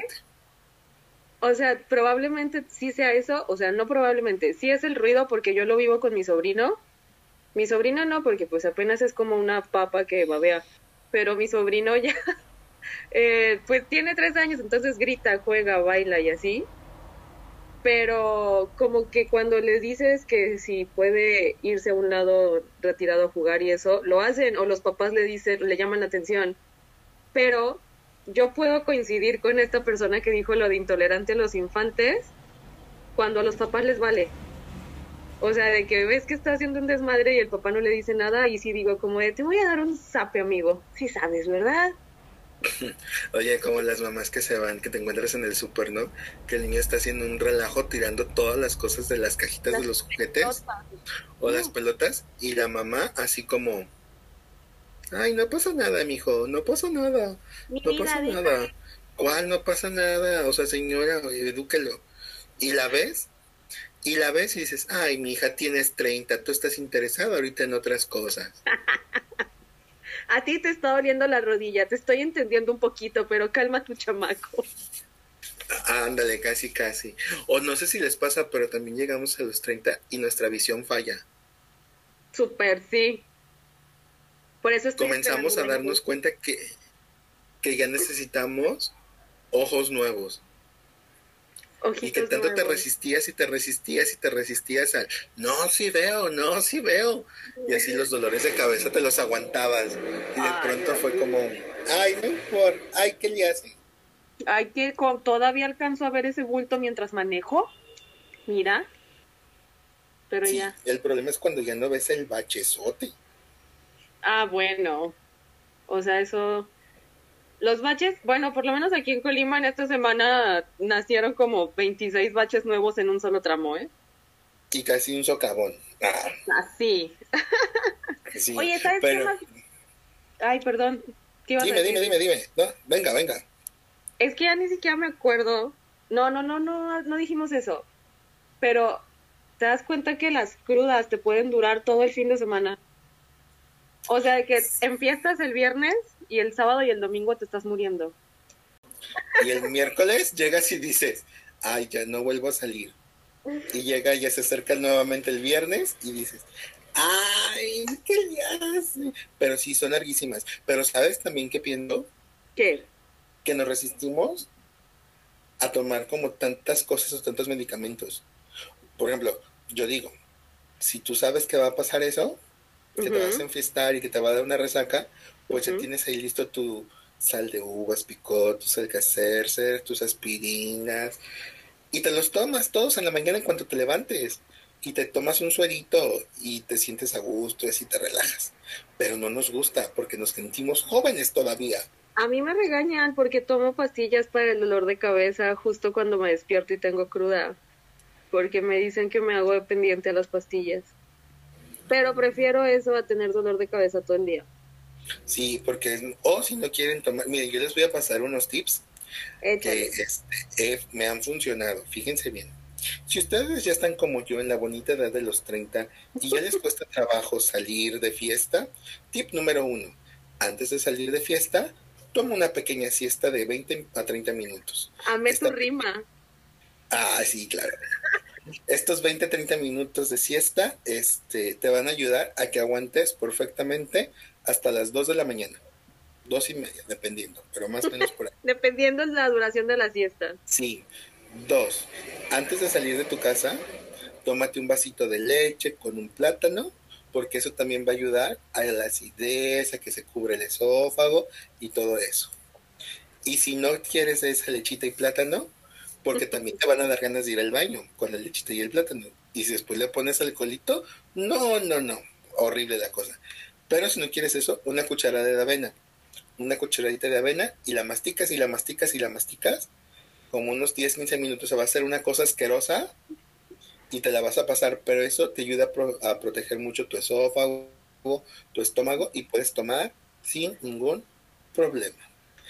O sea, probablemente sí sea eso, o sea, no probablemente, sí es el ruido porque yo lo vivo con mi sobrino. Mi sobrina no, porque pues apenas es como una papa que babea, pero mi sobrino ya, eh, pues tiene tres años, entonces grita, juega, baila y así pero como que cuando les dices que si puede irse a un lado retirado a jugar y eso, lo hacen o los papás le dicen, le llaman la atención. Pero yo puedo coincidir con esta persona que dijo lo de intolerante a los infantes cuando a los papás les vale. O sea, de que ves que está haciendo un desmadre y el papá no le dice nada y sí digo como de, te voy a dar un zape, amigo. Sí sabes, ¿verdad? Oye, como las mamás que se van, que te encuentras en el súper, ¿no? Que el niño está haciendo un relajo tirando todas las cosas de las cajitas de los juguetes o las pelotas y la mamá así como, ay, no pasa nada, mijo, no pasa nada, no pasa nada. ¿Cuál no pasa nada? O sea, señora, edúquelo. Y la ves y la ves y dices, ay, mi hija, tienes 30, tú estás interesada ahorita en otras cosas. a ti te está doliendo la rodilla, te estoy entendiendo un poquito, pero calma tu chamaco. Ándale, casi, casi. O no sé si les pasa, pero también llegamos a los 30 y nuestra visión falla. Súper, sí. Por eso estoy Comenzamos a darnos cuenta que, que ya necesitamos ojos nuevos. Y ojitos que tanto te resistías y te resistías y te resistías al no, sí veo, no, sí veo. Y así los dolores de cabeza te los aguantabas. Y de Ay, pronto fue como, ay, no importa, ay, ¿qué le hace? Ay, que todavía alcanzo a ver ese bulto mientras manejo. Mira. Pero Sí, ya. el problema es cuando ya no ves el bachezote. Ah, bueno. O sea, eso. Los baches, bueno, por lo menos aquí en Colima en esta semana nacieron como 26 baches nuevos en un solo tramo, ¿eh? Y casi un socavón. Ah, Así. sí, Oye, ¿sabes pero- qué más? Ay, perdón. ¿Qué ibas a Dime, decir? dime, dime, dime. No, venga, venga. Es que ya ni siquiera me acuerdo. No, no, no, no, no dijimos eso. Pero te das cuenta que las crudas te pueden durar todo el fin de semana. O sea, que empiezas el viernes y el sábado y el domingo te estás muriendo. Y el miércoles llegas y dices, ay, ya no vuelvo a salir. Y llega y ya se acerca nuevamente el viernes y dices, ay, ¿qué le hace? Pero sí, son larguísimas. Pero ¿sabes también qué pienso? ¿Qué? Que nos resistimos a tomar como tantas cosas o tantos medicamentos. Por ejemplo, yo digo, si tú sabes que va a pasar eso, que te vas a enfiestar y que te va a dar una resaca, pues ya tienes ahí listo tu sal de uvas, picot, tus alcacercer, tus aspirinas, y te los tomas todos en la mañana en cuanto te levantes, y te tomas un suerito y te sientes a gusto y así te relajas. Pero no nos gusta porque nos sentimos jóvenes todavía. A mí me regañan porque tomo pastillas para el dolor de cabeza justo cuando me despierto y tengo cruda. Porque me dicen que me hago dependiente a las pastillas. Pero prefiero eso a tener dolor de cabeza todo el día. Sí, porque, o si no quieren tomar, miren, yo les voy a pasar unos tips que este, eh, me han funcionado. Fíjense bien. Si ustedes ya están como yo en la bonita edad de los 30 y ya les cuesta trabajo salir de fiesta, tip número uno, antes de salir de fiesta, toma una pequeña siesta de 20 a 30 minutos. Amé tu rima. Ah, sí, claro. Estos 20, 30 minutos de siesta este, te van a ayudar a que aguantes perfectamente hasta las 2 de la mañana. Dos y media, dependiendo, pero más o menos por ahí. Dependiendo de la duración de la siesta. Sí. Dos, antes de salir de tu casa, tómate un vasito de leche con un plátano, porque eso también va a ayudar a la acidez, a que se cubre el esófago y todo eso. Y si no quieres esa lechita y plátano, porque también te van a dar ganas de ir al baño con la lechita y el plátano. Y si después le pones alcoholito, no, no, no, horrible la cosa. Pero si no quieres eso, una cucharada de avena, una cucharadita de avena y la masticas y la masticas y la masticas como unos 10, 15 minutos, se va a hacer una cosa asquerosa y te la vas a pasar, pero eso te ayuda a, pro- proteger mucho tu esófago, tu estómago y puedes tomar sin ningún problema.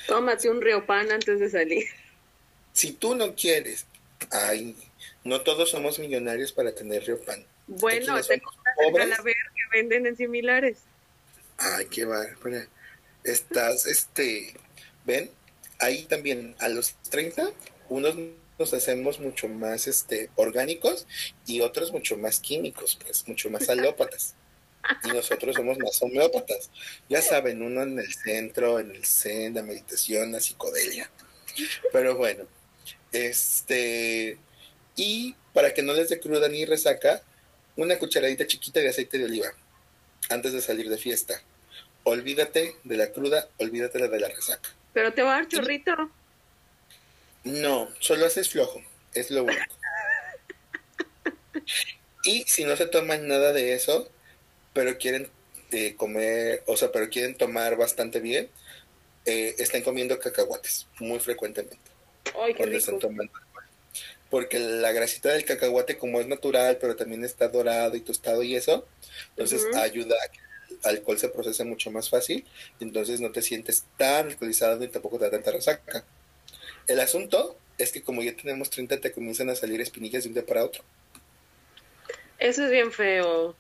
Tómate un riopan antes de salir. Si tú no quieres, ay, no todos somos millonarios para tener riopan. Bueno, ¿Quiénes te compras el calaver que venden en similares. Ay, qué bárbara. Estás, este, ven, ahí también a los 30, unos nos hacemos mucho más, este, orgánicos y otros mucho más químicos, pues, mucho más alópatas. Y nosotros somos más homeópatas. Ya saben, uno en el centro, en el zen, la meditación, la psicodelia. Pero bueno, este, y para que no les dé cruda ni resaca, una cucharadita chiquita de aceite de oliva antes de salir de fiesta. Olvídate de la cruda, olvídate de la resaca. Pero te va a dar chorrito. No, solo haces flojo, es lo único. Y si no se toman nada de eso, pero quieren eh, comer, o sea, pero quieren tomar bastante bien, eh, están comiendo cacahuates muy frecuentemente. Ay, qué rico. Porque la grasita del cacahuate, como es natural, pero también está dorado y tostado y eso, entonces ayuda a que el alcohol se procese mucho más fácil, y entonces no te sientes tan alcoholizado ni tampoco te da tanta resaca. El asunto es que como ya tenemos 30, te comienzan a salir espinillas de un día para otro. Eso es bien feo.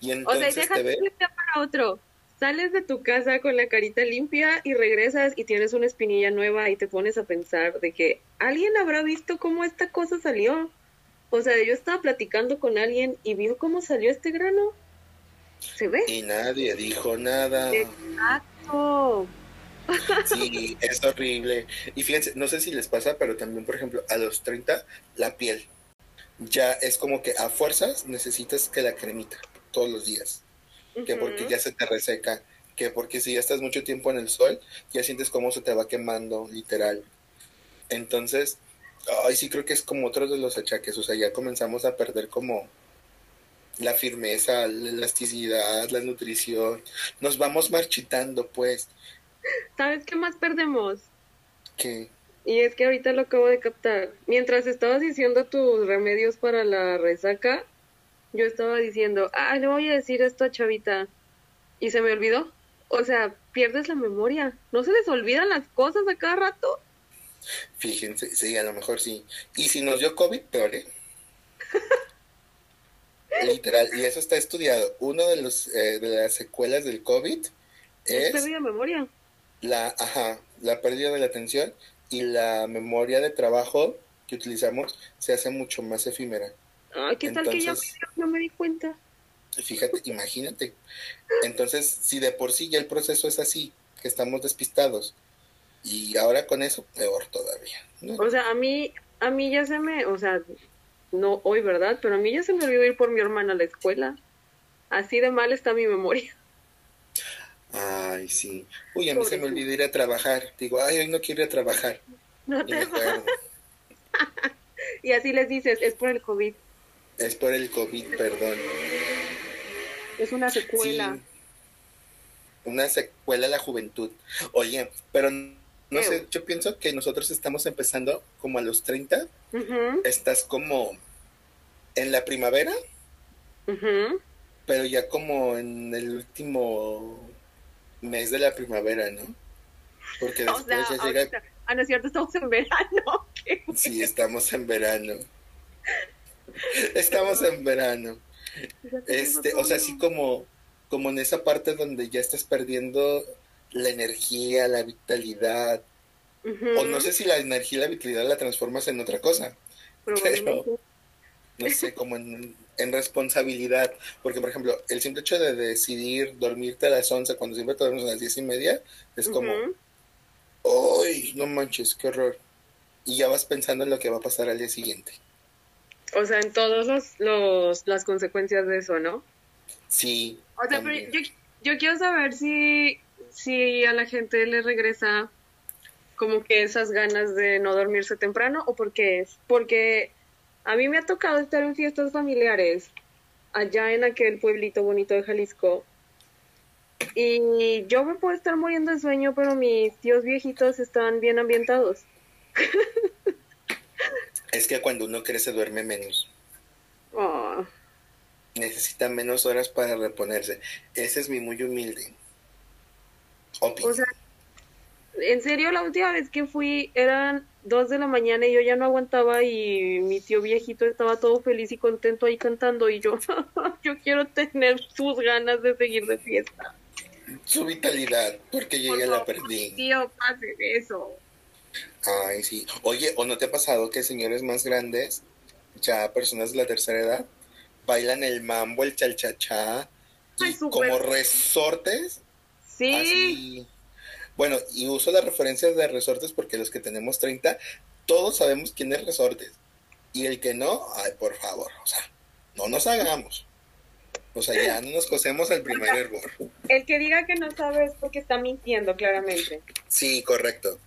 Y O sea, entonces te de ve, un día para otro. Sales de tu casa con la carita limpia y regresas y tienes una espinilla nueva y te pones a pensar de que alguien habrá visto cómo esta cosa salió. O sea, yo estaba platicando con alguien y vio cómo salió este grano. ¿Se ve? Y nadie dijo nada. Exacto. Sí, es horrible. Y fíjense, no sé si les pasa, pero también, por ejemplo, a los 30, la piel ya es como que a fuerzas necesitas que la cremita todos los días. Que porque ya se te reseca, que porque si ya estás mucho tiempo en el sol, ya sientes cómo se te va quemando, literal. Entonces, ay, sí creo que es como otro de los achaques, o sea, ya comenzamos a perder como la firmeza, la elasticidad, la nutrición. Nos vamos marchitando, pues. ¿Sabes qué más perdemos? ¿Qué? Y es que ahorita lo acabo de captar. Mientras estabas diciendo tus remedios para la resaca, yo estaba diciendo, ah, le voy a decir esto a Chavita. Y se me olvidó. O sea, pierdes la memoria. ¿No se les olvidan las cosas a cada rato? Fíjense, sí, a lo mejor sí. Y si nos dio COVID, peor, ¿eh? Literal, y eso está estudiado. Uno de los eh, de las secuelas del COVID es... pérdida de memoria. La, ajá, la pérdida de la atención y la memoria de trabajo que utilizamos se hace mucho más efímera. Ay, ¿qué tal que yo no me di cuenta? Fíjate, imagínate. Entonces, si de por sí ya el proceso es así, que estamos despistados, y ahora con eso, peor todavía. O sea, a mí, a mí ya se me, o sea, no hoy, ¿verdad? Pero a mí ya se me olvidó ir por mi hermana a la escuela. Así de mal está mi memoria. Ay, sí. Uy, a mí se me olvidó ir a trabajar. Digo, ay, hoy no quiero ir a trabajar. No te y así les dices, es por el COVID. Es por el COVID, perdón. Es una secuela. Una secuela a la juventud. Oye, pero no sé, yo pienso que nosotros estamos empezando como a los 30. Estás como en la primavera, pero ya como en el último mes de la primavera, ¿no? Porque después ya llega... Ah, no es cierto, estamos en verano. sí, estamos en verano. Estamos en verano. Este, o sea, así como, como en esa parte donde ya estás perdiendo la energía, la vitalidad. O no sé si la energía y la vitalidad la transformas en otra cosa. Pero, no sé, como en, responsabilidad. Porque, por ejemplo, el simple hecho de decidir dormirte a las 11 cuando siempre te duermes a las 10 y media, es como, ¡ay, no manches, qué horror! Y ya vas pensando en lo que va a pasar al día siguiente. O sea, en todas los, los, las consecuencias de eso, ¿no? Sí. O sea, pero yo, yo quiero saber si si a la gente le regresa como que esas ganas de no dormirse temprano o por qué es. Porque a mí me ha tocado estar en fiestas familiares allá en aquel pueblito bonito de Jalisco y yo me puedo estar muriendo de sueño, pero mis tíos viejitos están bien ambientados. Es que cuando uno crece duerme menos. Oh. Necesita menos horas para reponerse. Ese es mi muy humilde. O sea, en serio, la última vez que fui eran dos de la mañana y yo ya no aguantaba y mi tío viejito estaba todo feliz y contento ahí cantando y yo, yo quiero tener sus ganas de seguir de fiesta. Su vitalidad, porque yo ya la perdí. Tío, pase eso. Ay, sí. Oye, ¿o no te ha pasado que señores más grandes, ya personas de la tercera edad, bailan el mambo, el chalchachá, como resortes Sí. Bueno, y uso las referencias de resortes porque los que tenemos 30, todos sabemos quién es resortes. Y el que no, ay, por favor, o sea, no nos hagamos. O sea, ya no nos cosemos el primer error. El que diga que no sabe es porque está mintiendo, claramente. Sí, correcto.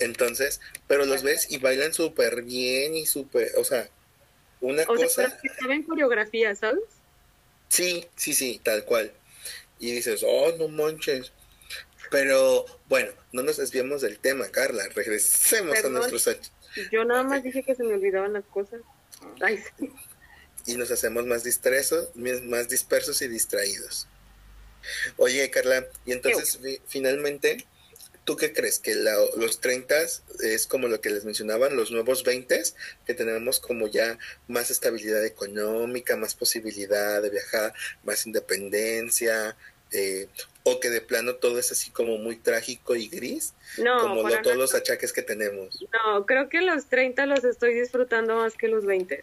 Entonces, pero los ves y bailan súper bien y súper, o sea, una cosa... Sea, que saben coreografía, ¿sabes? Sí, sí, sí, tal cual y dices, oh, no manches. Pero bueno, no nos desviemos del tema, Carla. Regresemos a nuestros. Yo nada más dije que se me olvidaban las cosas. Y nos hacemos más dispersos, más dispersos y distraídos. Oye, Carla, y entonces finalmente, ¿tú qué crees? ¿Que los 30 es como lo que les mencionaban, los nuevos 20, que tenemos como ya más estabilidad económica, más posibilidad de viajar, más independencia, eh, o que de plano todo es así como muy trágico y gris, No, como lo- todos los achaques que tenemos. No, creo que los 30 los estoy disfrutando más que los 20.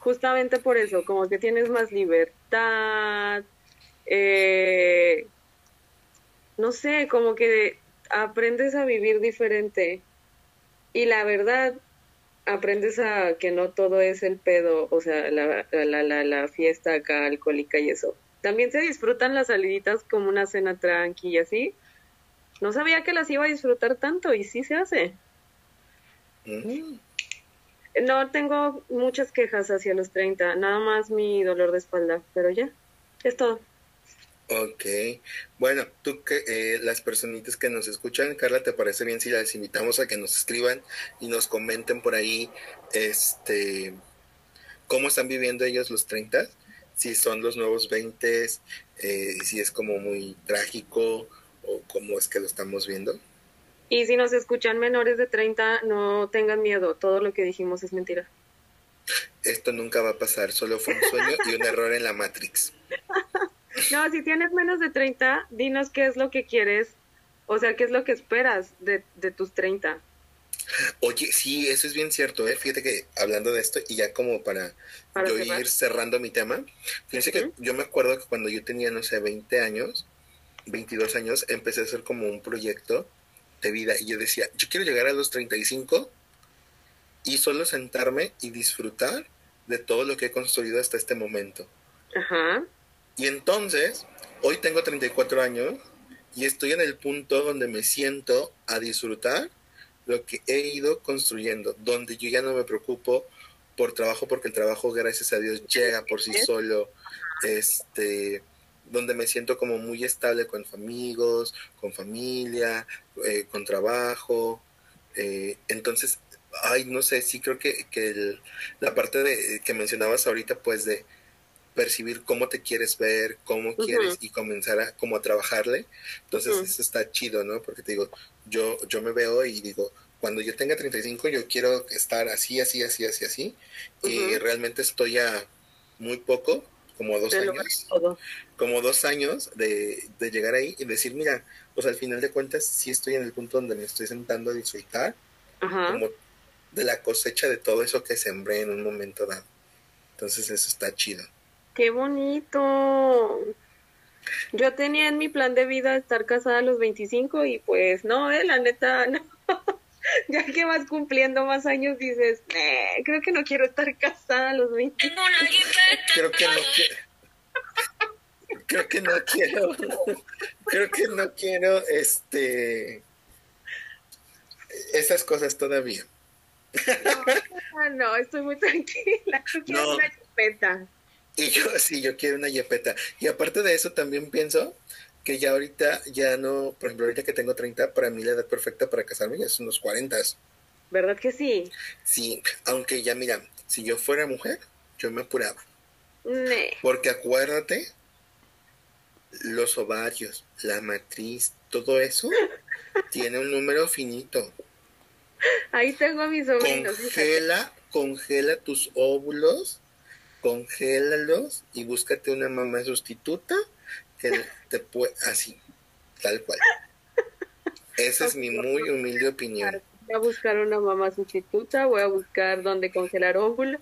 Justamente por eso, como que tienes más libertad, eh, no sé, como que aprendes a vivir diferente. Y la verdad, aprendes a que no todo es el pedo, o sea, la, la, la, la fiesta acá alcohólica y eso. También se disfrutan las saliditas como una cena tranqui y así. No sabía que las iba a disfrutar tanto y sí se hace. Mm. No tengo muchas quejas hacia los 30, nada más mi dolor de espalda, pero ya, es todo. Ok, bueno, tú que eh, las personitas que nos escuchan, Carla, ¿te parece bien si las invitamos a que nos escriban y nos comenten por ahí, este, cómo están viviendo ellos los 30? Si son los nuevos 20, eh, si es como muy trágico o cómo es que lo estamos viendo. Y si nos escuchan menores de 30, no tengan miedo, todo lo que dijimos es mentira. Esto nunca va a pasar, solo fue un sueño y un error en la Matrix. No, si tienes menos de 30, dinos qué es lo que quieres, o sea, qué es lo que esperas de, de tus 30. Oye, sí, eso es bien cierto, ¿eh? Fíjate que hablando de esto, y ya como para, Para yo ir cerrando mi tema, fíjense que yo me acuerdo que cuando yo tenía, no sé, 20 años, 22 años, empecé a hacer como un proyecto de vida y yo decía, yo quiero llegar a los 35 y solo sentarme y disfrutar de todo lo que he construido hasta este momento. Ajá. Y entonces, hoy tengo 34 años y estoy en el punto donde me siento a disfrutar lo que he ido construyendo, donde yo ya no me preocupo por trabajo, porque el trabajo, gracias a Dios, llega por sí solo, este, donde me siento como muy estable con amigos, con familia, eh, con trabajo. eh, entonces, ay, no sé, sí creo que, que el- la parte de que mencionabas ahorita, pues de percibir cómo te quieres ver, cómo quieres y comenzar a como a trabajarle. Entonces eso está chido, ¿no? Porque te digo, yo yo me veo y digo, cuando yo tenga 35 yo quiero estar así, así, así, así, así. Y Ujú. realmente estoy a muy poco, como dos años, como dos años de, de llegar ahí y decir, mira, pues al final de cuentas sí estoy en el punto donde me estoy sentando a disfrutar como de la cosecha de todo eso que sembré en un momento dado. Entonces eso está chido. Qué bonito. Yo tenía en mi plan de vida estar casada a los 25 y pues no, eh, la neta, no. Ya que vas cumpliendo más años dices, "Eh, creo que no quiero estar casada a los 20. Tengo una jipeta. creo que no quiero creo que no quiero creo que no quiero este esas cosas todavía Ah, no, estoy muy tranquila. Yo quiero No. una chupeta. Y yo sí yo quiero una yepeta y aparte de eso también pienso que ya ahorita ya no por ejemplo ahorita que tengo 30 para mí la edad perfecta para casarme ya son los 40 ¿Verdad que sí? sí aunque ya mira si yo fuera mujer yo me apuraba. Porque acuérdate, los ovarios, la matriz, todo eso tiene un número finito. Ahí tengo a mis sobrinos. fíjate. Congela, congela tus óvulos, congélalos y búscate una mamá sustituta que te puede, así, tal cual. Esa es mi muy humilde opinión. Voy a buscar una mamá sustituta, voy a buscar dónde congelar óvulos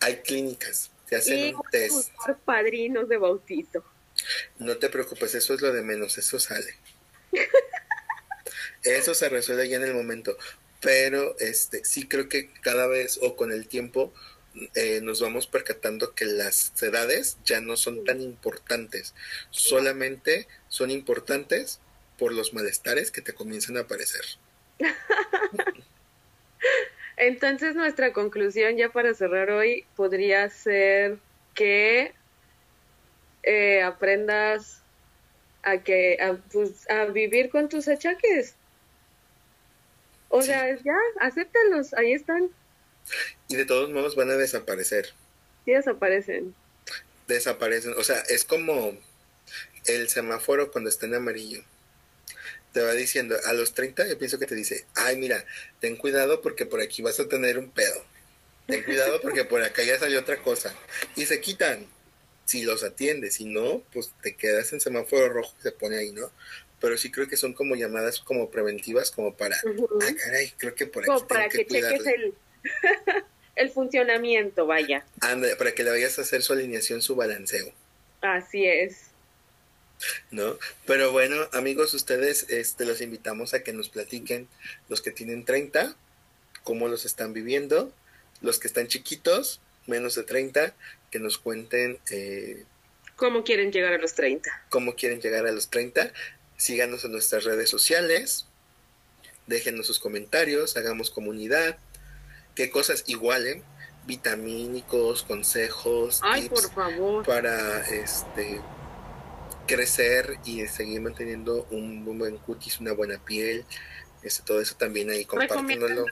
Hay clínicas, te hacen y un voy a test. buscar padrinos de bautizo. No te preocupes, eso es lo de menos, eso sale. Eso se resuelve ya en el momento. Pero este sí creo que cada vez o con el tiempo eh, nos vamos percatando que las edades ya no son tan importantes. Solamente son importantes por los malestares que te comienzan a aparecer. Entonces nuestra conclusión ya para cerrar hoy podría ser que eh, aprendas a que a, pues, a vivir con tus achaques. O Sí. sea, ya, acéptalos, ahí están, Y de todos modos van a desaparecer. sí desaparecen. Desaparecen. O sea, es como el semáforo cuando está en amarillo. Te va diciendo, a los 30 yo pienso que te dice, ay mira, ten cuidado porque por aquí vas a tener un pedo. Ten cuidado porque por acá ya salió otra cosa. Y se quitan. si los atiendes, si no, pues te quedas en semáforo rojo, se pone ahí, ¿no? Pero sí creo que son como llamadas como preventivas, como para, ah, caray, creo que por aquí Como para que, cheques el, el funcionamiento, vaya. Anda, para que le vayas a hacer su alineación, su balanceo. Así es. ¿No? Pero bueno, amigos, ustedes este, los invitamos a que nos platiquen los que tienen 30, cómo los están viviendo, los que están chiquitos, menos de 30, que nos cuenten eh, ¿Cómo quieren llegar a los 30? cómo quieren llegar a los 30. Síganos en nuestras redes sociales, déjenos sus comentarios, hagamos comunidad, qué cosas igualen, vitamínicos, consejos, Ay, tips por favor. para este crecer y seguir manteniendo un, un buen cutis, una buena piel, este, todo eso también ahí compártanlo.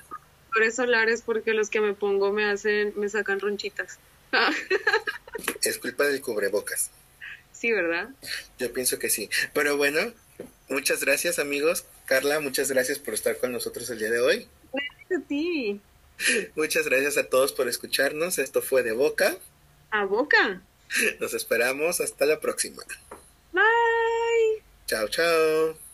Flores solares porque los que me pongo me hacen, me sacan ronchitas. Es culpa del cubrebocas. sí, ¿verdad? Yo pienso que sí. Pero bueno, muchas gracias amigos. Carla, muchas gracias por estar con nosotros el día de hoy. A ti. Muchas gracias a todos por escucharnos. Esto fue de Boca. A boca. Nos esperamos. Hasta la próxima. Bye. Chao, chao.